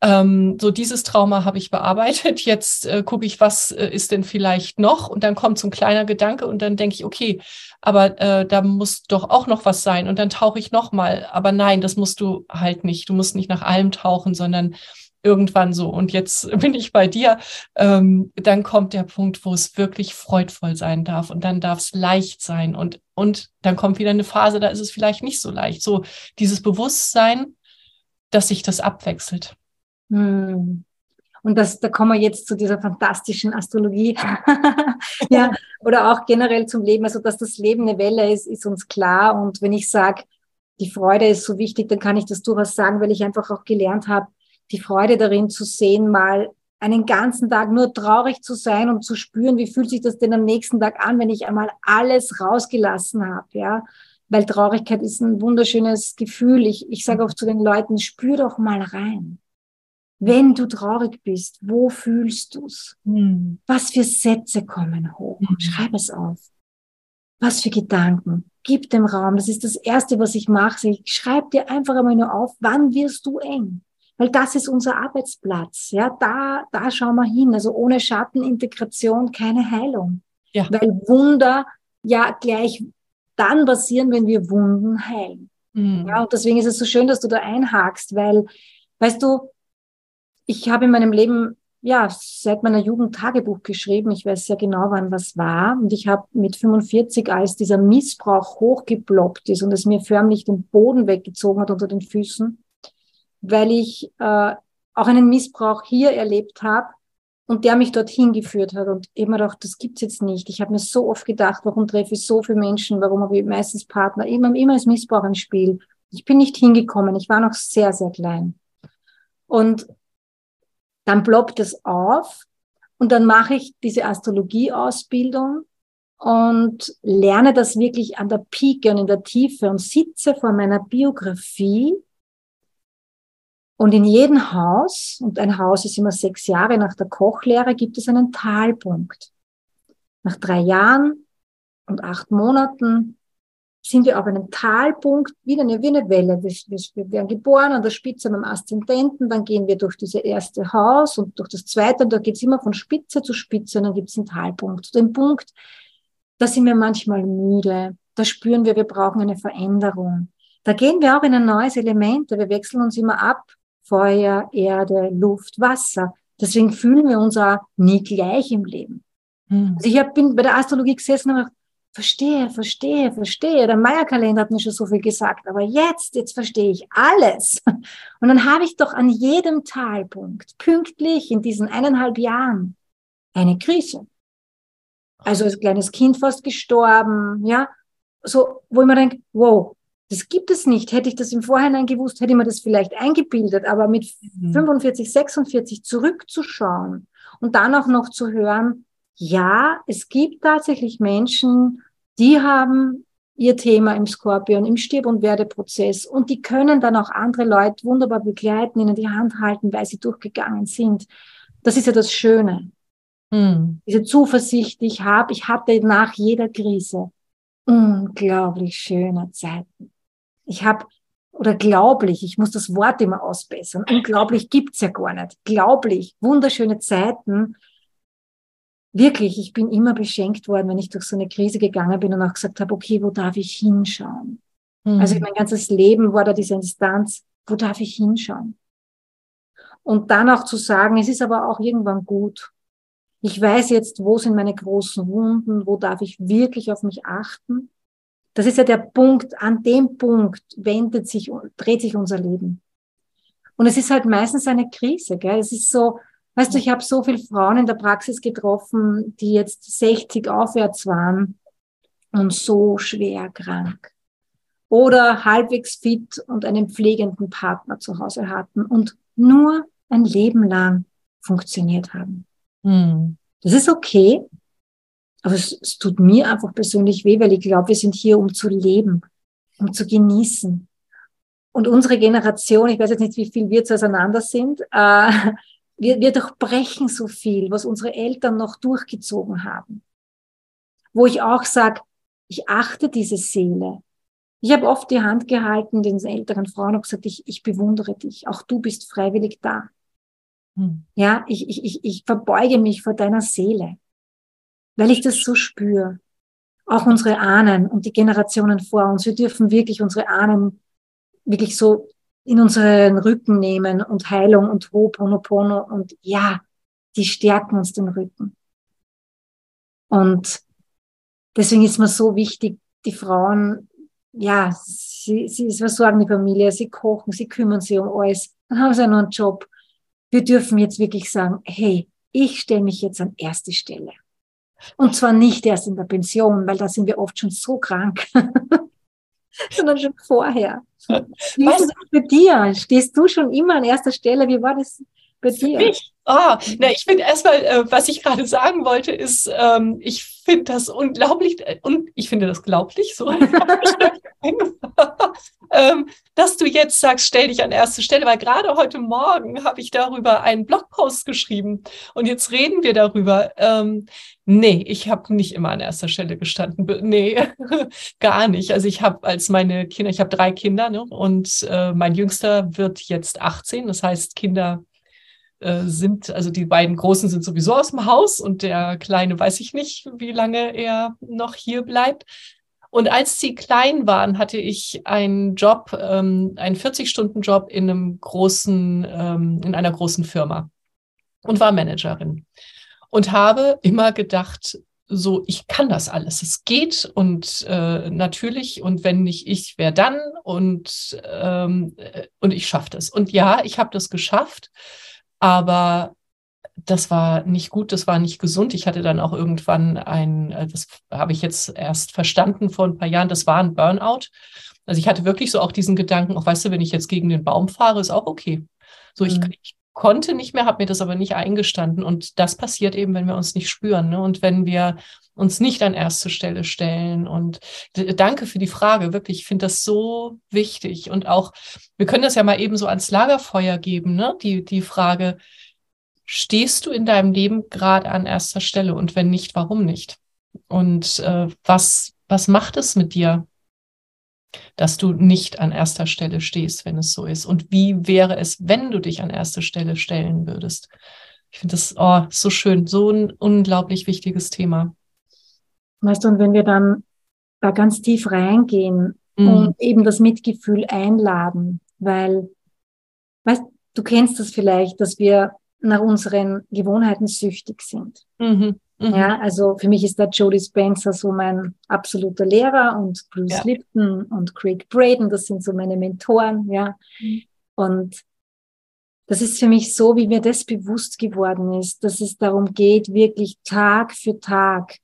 [SPEAKER 1] ähm, so dieses Trauma habe ich bearbeitet. [LAUGHS] Jetzt äh, gucke ich, was äh, ist denn vielleicht noch? Und dann kommt so ein kleiner Gedanke und dann denke ich, okay, aber äh, da muss doch auch noch was sein. Und dann tauche ich noch mal. Aber nein, das musst du halt nicht. Du musst nicht nach allem tauchen, sondern irgendwann so. Und jetzt [LAUGHS] bin ich bei dir. Ähm, dann kommt der Punkt, wo es wirklich freudvoll sein darf. Und dann darf es leicht sein. Und, und dann kommt wieder eine Phase, da ist es vielleicht nicht so leicht. So dieses Bewusstsein, dass sich das abwechselt.
[SPEAKER 2] Hm. Und das, da kommen wir jetzt zu dieser fantastischen Astrologie. [LAUGHS] ja, oder auch generell zum Leben. Also, dass das Leben eine Welle ist, ist uns klar. Und wenn ich sage, die Freude ist so wichtig, dann kann ich das durchaus sagen, weil ich einfach auch gelernt habe, die Freude darin zu sehen, mal einen ganzen Tag nur traurig zu sein und zu spüren, wie fühlt sich das denn am nächsten Tag an, wenn ich einmal alles rausgelassen habe, ja. Weil Traurigkeit ist ein wunderschönes Gefühl. Ich, ich sage oft zu den Leuten, spür doch mal rein. Wenn du traurig bist, wo fühlst du's? Hm. Was für Sätze kommen hoch? Hm. Schreib es auf. Was für Gedanken? Gib dem Raum. Das ist das Erste, was ich mache. Ich schreibe dir einfach einmal nur auf, wann wirst du eng? Weil das ist unser Arbeitsplatz. Ja, da, da schauen wir hin. Also ohne Schattenintegration keine Heilung. Ja. Weil Wunder ja gleich dann passieren, wenn wir Wunden heilen. Mhm. Ja, und deswegen ist es so schön, dass du da einhakst, weil, weißt du, ich habe in meinem Leben ja seit meiner Jugend Tagebuch geschrieben. Ich weiß sehr genau, wann was war. Und ich habe mit 45, als dieser Missbrauch hochgeploppt ist und es mir förmlich den Boden weggezogen hat unter den Füßen, weil ich äh, auch einen Missbrauch hier erlebt habe und der mich dorthin geführt hat. Und immer gedacht, das gibt's jetzt nicht. Ich habe mir so oft gedacht, warum treffe ich so viele Menschen, warum habe ich meistens Partner, immer, immer ist Missbrauch im Spiel. Ich bin nicht hingekommen. Ich war noch sehr, sehr klein. Und dann ploppt es auf und dann mache ich diese Astrologie-Ausbildung und lerne das wirklich an der Pike und in der Tiefe und sitze vor meiner Biografie Und in jedem Haus, und ein Haus ist immer sechs Jahre nach der Kochlehre, gibt es einen Talpunkt. Nach drei Jahren und acht Monaten sind wir auf einem Talpunkt, wie eine, wie eine Welle. Wir, wir werden geboren an der Spitze beim Aszendenten, dann gehen wir durch dieses erste Haus und durch das zweite, und da geht es immer von Spitze zu Spitze, und dann gibt es einen Talpunkt. Zu dem Punkt, da sind wir manchmal müde, da spüren wir, wir brauchen eine Veränderung. Da gehen wir auch in ein neues Element, wir wechseln uns immer ab, Feuer, Erde, Luft, Wasser. Deswegen fühlen wir uns auch nie gleich im Leben. Hm. Also ich hab, bin bei der Astrologie gesessen und habe verstehe, verstehe, verstehe. Der Maya-Kalender hat mir schon so viel gesagt, aber jetzt, jetzt verstehe ich alles. [LAUGHS] Und dann habe ich doch an jedem Talpunkt, pünktlich in diesen eineinhalb Jahren, eine Krise. Also als kleines Kind fast gestorben, ja. So, wo ich mir denke, wow, das gibt es nicht. Hätte ich das im Vorhinein gewusst, hätte ich mir das vielleicht eingebildet. Aber mit mhm. 45, 46 zurückzuschauen und dann auch noch zu hören, ja, es gibt tatsächlich Menschen, die haben ihr Thema im Skorpion, im Stirb- und Werdeprozess und die können dann auch andere Leute wunderbar begleiten, ihnen die Hand halten, weil sie durchgegangen sind. Das ist ja das Schöne. Hm. Diese Zuversicht, die ich habe, ich hatte nach jeder Krise unglaublich schöne Zeiten. Ich habe, oder glaublich, ich muss das Wort immer ausbessern, unglaublich gibt's ja gar nicht. Glaublich, wunderschöne Zeiten, wirklich, ich bin immer beschenkt worden, wenn ich durch so eine Krise gegangen bin und auch gesagt habe, okay, wo darf ich hinschauen? Mhm. Also mein ganzes Leben war da diese Instanz, wo darf ich hinschauen? Und dann auch zu sagen, es ist aber auch irgendwann gut. Ich weiß jetzt, wo sind meine großen Wunden, wo darf ich wirklich auf mich achten? Das ist ja der Punkt, an dem Punkt wendet sich, dreht sich unser Leben. Und es ist halt meistens eine Krise, gell? Es ist so, Weißt du, ich habe so viele Frauen in der Praxis getroffen, die jetzt 60 aufwärts waren und so schwer krank. Oder halbwegs fit und einen pflegenden Partner zu Hause hatten und nur ein Leben lang funktioniert haben. Hm. Das ist okay, aber es, es tut mir einfach persönlich weh, weil ich glaube, wir sind hier, um zu leben, um zu genießen. Und unsere Generation, ich weiß jetzt nicht, wie viel wir jetzt auseinander sind, äh, wir, wir durchbrechen so viel, was unsere Eltern noch durchgezogen haben. Wo ich auch sage, ich achte diese Seele. Ich habe oft die Hand gehalten den älteren Frauen und gesagt, ich, ich bewundere dich. Auch du bist freiwillig da. Hm. Ja, ich, ich, ich, ich verbeuge mich vor deiner Seele, weil ich das so spüre. Auch unsere Ahnen und die Generationen vor uns. Wir dürfen wirklich unsere Ahnen wirklich so in unseren Rücken nehmen und Heilung und Ho'oponopono und ja, die stärken uns den Rücken. Und deswegen ist mir so wichtig, die Frauen, ja, sie, sie versorgen die Familie, sie kochen, sie kümmern sich um alles, dann haben sie ja noch einen Job. Wir dürfen jetzt wirklich sagen, hey, ich stelle mich jetzt an erste Stelle. Und zwar nicht erst in der Pension, weil da sind wir oft schon so krank. [LAUGHS] sondern schon vorher. Wie ist es für dir? Stehst du schon immer an erster Stelle? Wie war das bei dir?
[SPEAKER 1] Mich? Oh, na, ich finde erstmal, äh, was ich gerade sagen wollte, ist, ähm, ich finde das unglaublich, äh, und ich finde das glaublich, so, [LAUGHS] [LAUGHS] ähm, dass du jetzt sagst, stell dich an erste Stelle, weil gerade heute Morgen habe ich darüber einen Blogpost geschrieben und jetzt reden wir darüber. Ähm, nee, ich habe nicht immer an erster Stelle gestanden. Nee, [LAUGHS] gar nicht. Also ich habe als meine Kinder, ich habe drei Kinder ne, und äh, mein Jüngster wird jetzt 18, das heißt Kinder äh, sind, also die beiden Großen sind sowieso aus dem Haus und der Kleine weiß ich nicht, wie lange er noch hier bleibt. Und als sie klein waren, hatte ich einen Job, ähm, einen 40-Stunden-Job in einem großen, ähm, in einer großen Firma und war Managerin und habe immer gedacht, so, ich kann das alles. Es geht und äh, natürlich und wenn nicht ich, wer dann und ähm, äh, und ich schaffe das. Und ja, ich habe das geschafft. Aber das war nicht gut, das war nicht gesund. Ich hatte dann auch irgendwann ein, äh, das habe ich jetzt erst verstanden vor ein paar Jahren, das war ein Burnout. Also ich hatte wirklich so auch diesen Gedanken, auch weißt du, wenn ich jetzt gegen den Baum fahre, ist auch okay. So, ich, mhm. ich konnte nicht mehr, habe mir das aber nicht eingestanden. Und das passiert eben, wenn wir uns nicht spüren ne? und wenn wir uns nicht an erste Stelle stellen. Und danke für die Frage, wirklich, ich finde das so wichtig. Und auch, wir können das ja mal eben so ans Lagerfeuer geben, ne? die, die Frage, stehst du in deinem Leben gerade an erster Stelle? Und wenn nicht, warum nicht? Und äh, was, was macht es mit dir, dass du nicht an erster Stelle stehst, wenn es so ist? Und wie wäre es, wenn du dich an erste Stelle stellen würdest? Ich finde das oh, so schön, so ein unglaublich wichtiges Thema.
[SPEAKER 2] Weißt du, und wenn wir dann da ganz tief reingehen mm. und eben das Mitgefühl einladen, weil, weißt du, kennst das vielleicht, dass wir nach unseren Gewohnheiten süchtig sind. Mhm. Mhm. Ja, also für mich ist da Jodie Spencer so mein absoluter Lehrer und Bruce ja. Lipton und Craig Braden, das sind so meine Mentoren, ja. Mhm. Und das ist für mich so, wie mir das bewusst geworden ist, dass es darum geht, wirklich Tag für Tag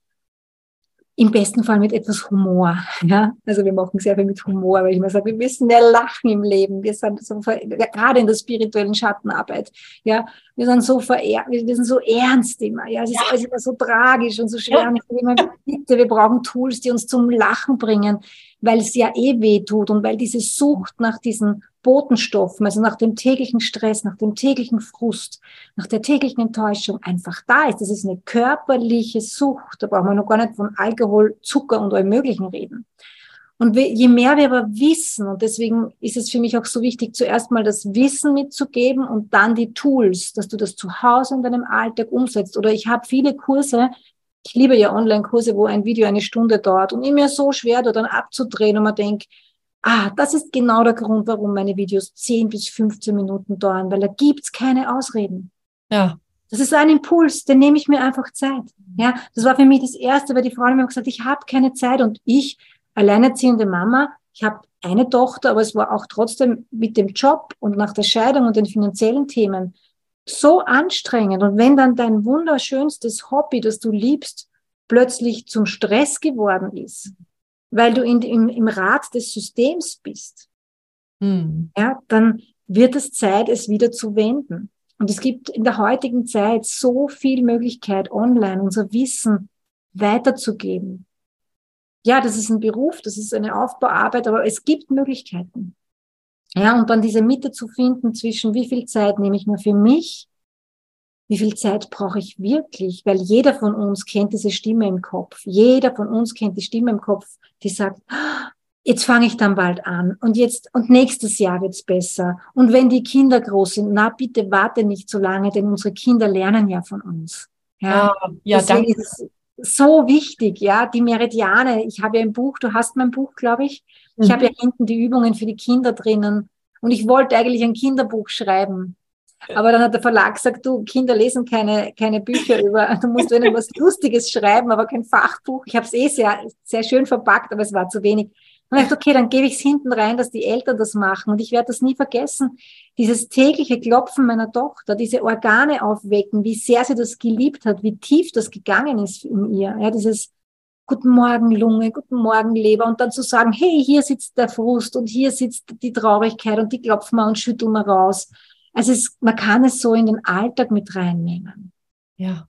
[SPEAKER 2] im besten Fall mit etwas Humor. Ja? Also wir machen sehr viel mit Humor, weil ich immer sage, wir müssen mehr lachen im Leben. Wir sind so, gerade in der spirituellen Schattenarbeit. Ja, wir sind so verehrt, wir sind so ernst immer. Ja, es ist ja. alles immer so tragisch und so schwer. Ja. Und immer, bitte, wir brauchen Tools, die uns zum Lachen bringen, weil es ja eh weh tut und weil diese Sucht nach diesen Botenstoffen, also nach dem täglichen Stress, nach dem täglichen Frust, nach der täglichen Enttäuschung einfach da ist. Das ist eine körperliche Sucht. Da brauchen wir noch gar nicht von Alkohol, Zucker und allem Möglichen reden. Und je mehr wir aber wissen, und deswegen ist es für mich auch so wichtig, zuerst mal das Wissen mitzugeben und dann die Tools, dass du das zu Hause in deinem Alltag umsetzt. Oder ich habe viele Kurse, ich liebe ja Online-Kurse, wo ein Video eine Stunde dauert und mir so schwer, da dann abzudrehen und man denkt, ah, das ist genau der Grund, warum meine Videos 10 bis 15 Minuten dauern, weil da gibt's keine Ausreden. Ja. Das ist ein Impuls, den nehme ich mir einfach Zeit. Ja, das war für mich das Erste, weil die Frauen haben gesagt, ich habe keine Zeit und ich, alleinerziehende Mama, ich habe eine Tochter, aber es war auch trotzdem mit dem Job und nach der Scheidung und den finanziellen Themen so anstrengend. Und wenn dann dein wunderschönstes Hobby, das du liebst, plötzlich zum Stress geworden ist, weil du in, im, im Rat des Systems bist, hm. ja, dann wird es Zeit, es wieder zu wenden. Und es gibt in der heutigen Zeit so viel Möglichkeit, online unser Wissen weiterzugeben. Ja, das ist ein Beruf, das ist eine Aufbauarbeit, aber es gibt Möglichkeiten. Ja, und dann diese Mitte zu finden zwischen wie viel Zeit nehme ich mir für mich wie viel Zeit brauche ich wirklich? Weil jeder von uns kennt diese Stimme im Kopf. Jeder von uns kennt die Stimme im Kopf, die sagt, ah, jetzt fange ich dann bald an und jetzt und nächstes Jahr wird's besser. Und wenn die Kinder groß sind, na bitte warte nicht so lange, denn unsere Kinder lernen ja von uns. Ja, ah, ja danke. Ist so wichtig, ja, die Meridiane. Ich habe ja ein Buch, du hast mein Buch, glaube ich. Ich mhm. habe ja hinten die Übungen für die Kinder drinnen. Und ich wollte eigentlich ein Kinderbuch schreiben. [LAUGHS] Aber dann hat der Verlag gesagt, du, Kinder lesen keine, keine Bücher über, [LAUGHS] du musst wenn was Lustiges schreiben, aber kein Fachbuch. Ich habe es eh sehr, sehr schön verpackt, aber es war zu wenig. Und ich dachte, okay, dann gebe ich es hinten rein, dass die Eltern das machen. Und ich werde das nie vergessen. Dieses tägliche Klopfen meiner Tochter, diese Organe aufwecken, wie sehr sie das geliebt hat, wie tief das gegangen ist in ihr. Ja, dieses Guten Morgen Lunge, Guten Morgen Leber. Und dann zu sagen, hey, hier sitzt der Frust und hier sitzt die Traurigkeit und die klopfen wir und schütteln wir raus. Also es, man kann es so in den Alltag mit reinnehmen. Ja.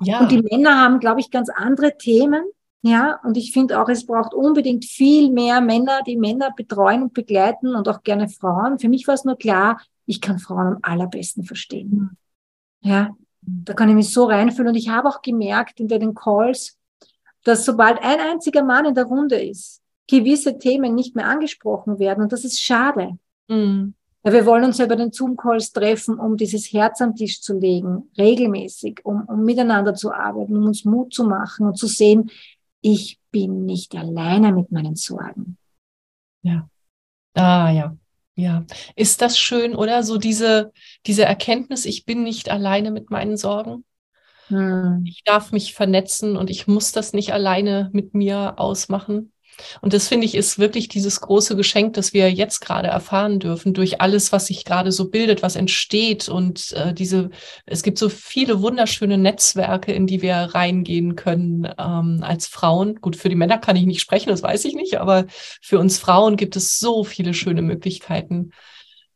[SPEAKER 2] ja. Und die Männer haben, glaube ich, ganz andere Themen. Ja, und ich finde auch, es braucht unbedingt viel mehr Männer, die Männer betreuen und begleiten und auch gerne Frauen. Für mich war es nur klar, ich kann Frauen am allerbesten verstehen. Ja, da kann ich mich so reinfühlen. Und ich habe auch gemerkt in den Calls, dass sobald ein einziger Mann in der Runde ist, gewisse Themen nicht mehr angesprochen werden. Und das ist schade. Mhm. Ja, wir wollen uns ja bei den Zoom-Calls treffen, um dieses Herz am Tisch zu legen, regelmäßig, um, um miteinander zu arbeiten, um uns Mut zu machen und zu sehen, ich bin nicht alleine mit meinen Sorgen.
[SPEAKER 1] Ja. Ah, ja. Ja. Ist das schön, oder? So diese, diese Erkenntnis, ich bin nicht alleine mit meinen Sorgen. Hm. Ich darf mich vernetzen und ich muss das nicht alleine mit mir ausmachen. Und das finde ich ist wirklich dieses große Geschenk, das wir jetzt gerade erfahren dürfen durch alles, was sich gerade so bildet, was entsteht und äh, diese, es gibt so viele wunderschöne Netzwerke, in die wir reingehen können ähm, als Frauen. Gut, für die Männer kann ich nicht sprechen, das weiß ich nicht, aber für uns Frauen gibt es so viele schöne Möglichkeiten,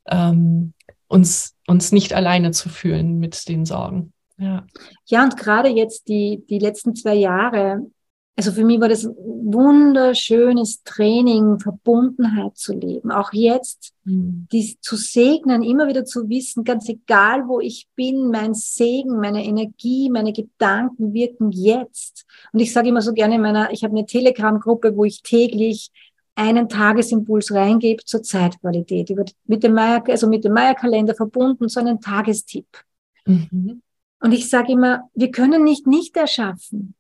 [SPEAKER 1] ähm, uns uns nicht alleine zu fühlen mit den Sorgen. Ja,
[SPEAKER 2] ja und gerade jetzt die, die letzten zwei Jahre, also für mich war das ein wunderschönes Training, Verbundenheit zu leben. Auch jetzt, mhm. die zu segnen, immer wieder zu wissen, ganz egal wo ich bin, mein Segen, meine Energie, meine Gedanken wirken jetzt. Und ich sage immer so gerne in meiner, ich habe eine Telegram-Gruppe, wo ich täglich einen Tagesimpuls reingebe zur Zeitqualität, über, mit dem Meier, also mit dem Meier-Kalender verbunden, so einen Tagestipp. Mhm. Und ich sage immer, wir können nicht nicht erschaffen.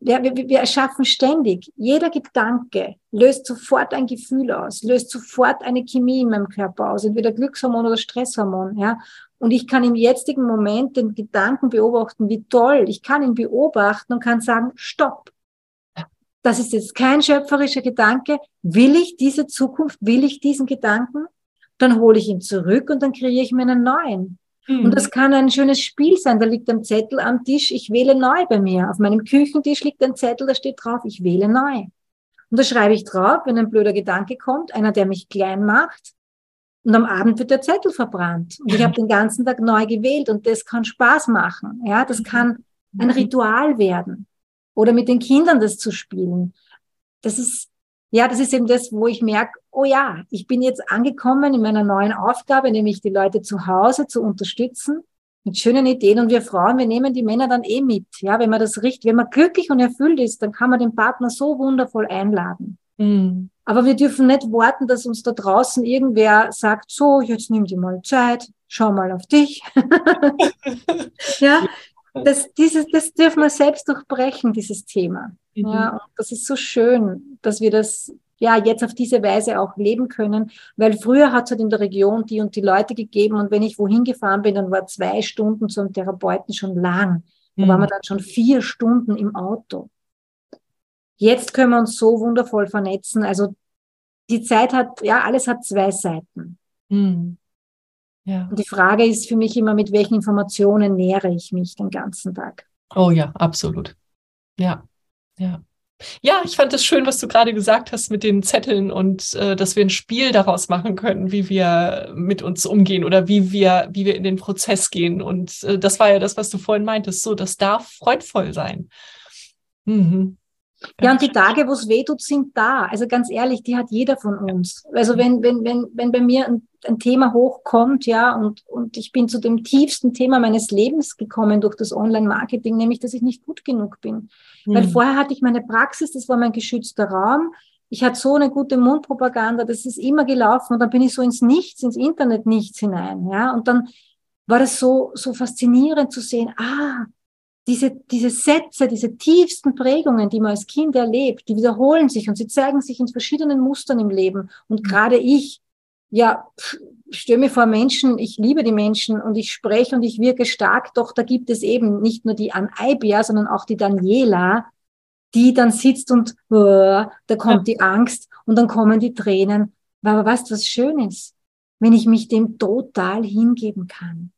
[SPEAKER 2] Wir, wir, erschaffen ständig. Jeder Gedanke löst sofort ein Gefühl aus, löst sofort eine Chemie in meinem Körper aus, entweder Glückshormon oder Stresshormon. Ja? Und ich kann im jetzigen Moment den Gedanken beobachten, wie toll. Ich kann ihn beobachten und kann sagen, stopp. Das ist jetzt kein schöpferischer Gedanke. Will ich diese Zukunft? Will ich diesen Gedanken? Dann hole ich ihn zurück und dann kreiere ich mir einen neuen. Mhm. Und das kann ein schönes Spiel sein. Da liegt ein Zettel am Tisch, ich wähle neu bei mir. Auf meinem Küchentisch liegt ein Zettel, da steht drauf, ich wähle neu. Und da schreibe ich drauf, wenn ein blöder Gedanke kommt, einer, der mich klein macht. Und am Abend wird der Zettel verbrannt. Und ich habe den ganzen Tag neu gewählt und das kann Spaß machen. Ja, das kann ein Ritual werden. Oder mit den Kindern das zu spielen. Das ist, ja, das ist eben das, wo ich merke, oh ja, ich bin jetzt angekommen in meiner neuen Aufgabe, nämlich die Leute zu Hause zu unterstützen mit schönen Ideen und wir Frauen, wir nehmen die Männer dann eh mit. Ja, wenn man das riecht, wenn man glücklich und erfüllt ist, dann kann man den Partner so wundervoll einladen. Mhm. Aber wir dürfen nicht warten, dass uns da draußen irgendwer sagt, so, jetzt nimm dir mal Zeit, schau mal auf dich. [LAUGHS] ja, [LAUGHS] das, dieses, das dürfen wir selbst durchbrechen, dieses Thema. Mhm. Ja, und das ist so schön, dass wir das ja, jetzt auf diese Weise auch leben können, weil früher hat es halt in der Region die und die Leute gegeben und wenn ich wohin gefahren bin, dann war zwei Stunden zum Therapeuten schon lang. Da mhm. waren wir dann schon vier Stunden im Auto. Jetzt können wir uns so wundervoll vernetzen. Also die Zeit hat, ja, alles hat zwei Seiten. Mhm. Ja. Und die Frage ist für mich immer, mit welchen Informationen nähere ich mich den ganzen Tag?
[SPEAKER 1] Oh ja, absolut. Ja, ja. Ja, ich fand es schön, was du gerade gesagt hast mit den Zetteln und äh, dass wir ein Spiel daraus machen können, wie wir mit uns umgehen oder wie wir, wie wir in den Prozess gehen. Und äh, das war ja das, was du vorhin meintest. So, das darf freudvoll sein.
[SPEAKER 2] Mhm. Ja, und die Tage, wo es weh tut, sind da. Also ganz ehrlich, die hat jeder von uns. Also wenn, wenn, wenn, wenn bei mir ein, ein Thema hochkommt, ja, und, und ich bin zu dem tiefsten Thema meines Lebens gekommen durch das Online-Marketing, nämlich, dass ich nicht gut genug bin. Mhm. Weil vorher hatte ich meine Praxis, das war mein geschützter Raum. Ich hatte so eine gute Mundpropaganda, das ist immer gelaufen und dann bin ich so ins Nichts, ins Internet nichts hinein, ja. Und dann war das so, so faszinierend zu sehen, ah, diese, diese Sätze, diese tiefsten Prägungen, die man als Kind erlebt, die wiederholen sich und sie zeigen sich in verschiedenen Mustern im Leben. Und mhm. gerade ich, ja, stelle mir vor Menschen, ich liebe die Menschen und ich spreche und ich wirke stark, doch da gibt es eben nicht nur die Anaibia, sondern auch die Daniela, die dann sitzt und uh, da kommt die Angst und dann kommen die Tränen. Aber weißt du, was schön ist? Wenn ich mich dem total hingeben kann.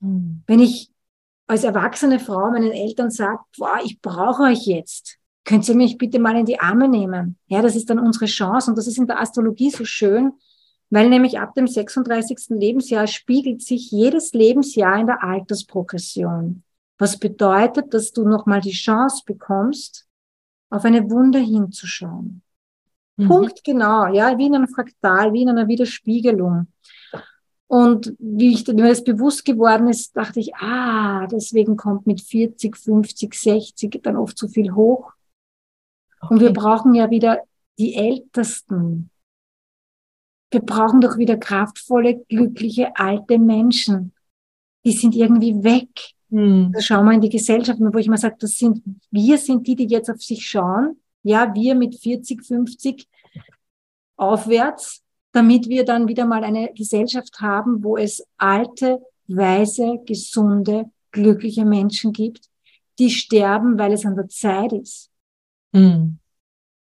[SPEAKER 2] Mhm. Wenn ich als erwachsene Frau meinen Eltern sagt, boah, ich brauche euch jetzt. Könnt ihr mich bitte mal in die Arme nehmen? Ja, das ist dann unsere Chance und das ist in der Astrologie so schön, weil nämlich ab dem 36. Lebensjahr spiegelt sich jedes Lebensjahr in der Altersprogression. Was bedeutet, dass du nochmal die Chance bekommst, auf eine Wunder hinzuschauen. Mhm. Punkt genau, ja, wie in einem Fraktal, wie in einer Widerspiegelung. Und wie ich mir das bewusst geworden ist, dachte ich, ah, deswegen kommt mit 40, 50, 60 dann oft so viel hoch. Okay. Und wir brauchen ja wieder die Ältesten. Wir brauchen doch wieder kraftvolle, glückliche, alte Menschen. Die sind irgendwie weg. Hm. Da schauen wir in die Gesellschaft, wo ich mal sage, das sind, wir sind die, die jetzt auf sich schauen. Ja, wir mit 40, 50 aufwärts damit wir dann wieder mal eine Gesellschaft haben, wo es alte, weise, gesunde, glückliche Menschen gibt, die sterben, weil es an der Zeit ist. Mm.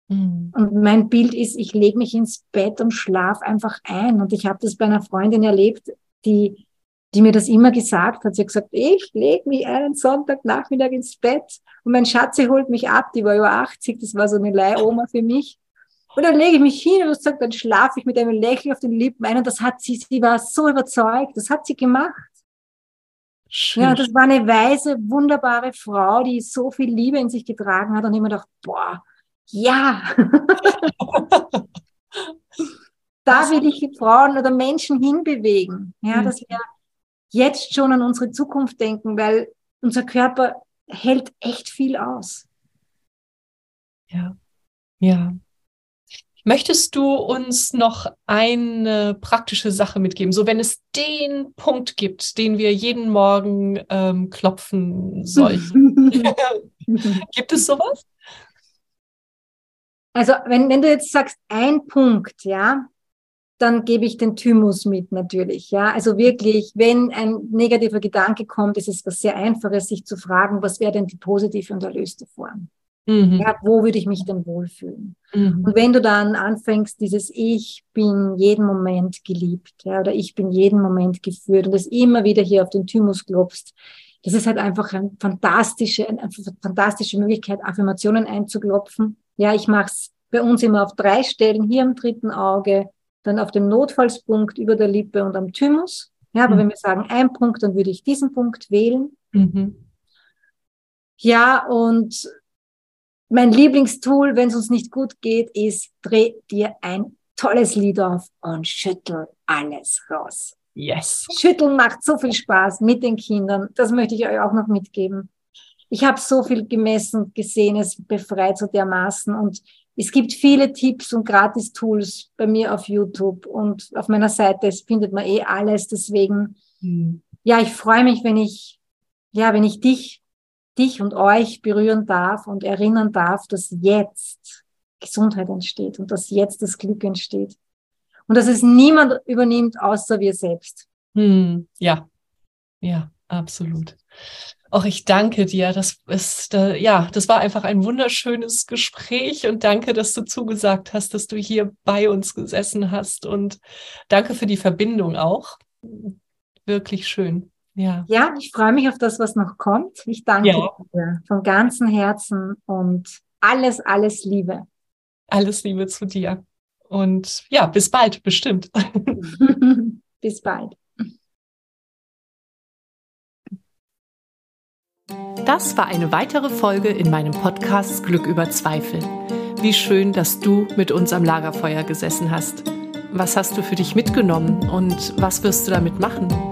[SPEAKER 2] Mm. Und mein Bild ist, ich lege mich ins Bett und schlaf einfach ein. Und ich habe das bei einer Freundin erlebt, die, die mir das immer gesagt hat. Sie hat gesagt, ich lege mich einen Sonntagnachmittag ins Bett und mein Schatze holt mich ab. Die war über 80, das war so eine Leihoma für mich. Und dann lege ich mich hin und sage, dann schlafe ich mit einem Lächeln auf den Lippen ein. Und das hat sie, sie war so überzeugt, das hat sie gemacht. Schön. Ja, das war eine weise, wunderbare Frau, die so viel Liebe in sich getragen hat und immer dachte, boah, ja. [LAUGHS] da will ich Frauen oder Menschen hinbewegen. Ja, mhm. dass wir jetzt schon an unsere Zukunft denken, weil unser Körper hält echt viel aus.
[SPEAKER 1] Ja, ja. Möchtest du uns noch eine praktische Sache mitgeben? So, wenn es den Punkt gibt, den wir jeden Morgen ähm, klopfen sollten. [LAUGHS] gibt es sowas?
[SPEAKER 2] Also, wenn, wenn du jetzt sagst, ein Punkt, ja, dann gebe ich den Thymus mit natürlich. Ja, also wirklich, wenn ein negativer Gedanke kommt, ist es was sehr Einfaches, sich zu fragen, was wäre denn die positive und erlöste Form? Mhm. Ja, wo würde ich mich denn wohlfühlen? Mhm. Und wenn du dann anfängst, dieses Ich bin jeden Moment geliebt, ja, oder ich bin jeden Moment geführt und das immer wieder hier auf den Thymus klopfst, das ist halt einfach eine fantastische, eine fantastische Möglichkeit, Affirmationen einzuklopfen. Ja, ich mache es bei uns immer auf drei Stellen, hier im dritten Auge, dann auf dem Notfallspunkt über der Lippe und am Thymus. Ja, aber mhm. wenn wir sagen ein Punkt, dann würde ich diesen Punkt wählen. Mhm. Ja, und mein Lieblingstool, wenn es uns nicht gut geht, ist, dreh dir ein tolles Lied auf und schüttel alles raus.
[SPEAKER 1] Yes.
[SPEAKER 2] Schütteln macht so viel Spaß mit den Kindern. Das möchte ich euch auch noch mitgeben. Ich habe so viel gemessen, gesehen, es befreit so dermaßen. Und es gibt viele Tipps und Gratis-Tools bei mir auf YouTube und auf meiner Seite. Es findet man eh alles. Deswegen, mhm. ja, ich freue mich, wenn ich, ja, wenn ich dich dich und euch berühren darf und erinnern darf, dass jetzt Gesundheit entsteht und dass jetzt das Glück entsteht. Und dass es niemand übernimmt, außer wir selbst.
[SPEAKER 1] Hm, ja, ja, absolut. Auch ich danke dir. Das ist, äh, ja, das war einfach ein wunderschönes Gespräch und danke, dass du zugesagt hast, dass du hier bei uns gesessen hast und danke für die Verbindung auch. Wirklich schön. Ja.
[SPEAKER 2] ja, ich freue mich auf das, was noch kommt. Ich danke ja. dir von ganzem Herzen und alles, alles Liebe.
[SPEAKER 1] Alles Liebe zu dir. Und ja, bis bald, bestimmt. [LAUGHS]
[SPEAKER 2] bis bald.
[SPEAKER 1] Das war eine weitere Folge in meinem Podcast Glück über Zweifel. Wie schön, dass du mit uns am Lagerfeuer gesessen hast. Was hast du für dich mitgenommen und was wirst du damit machen?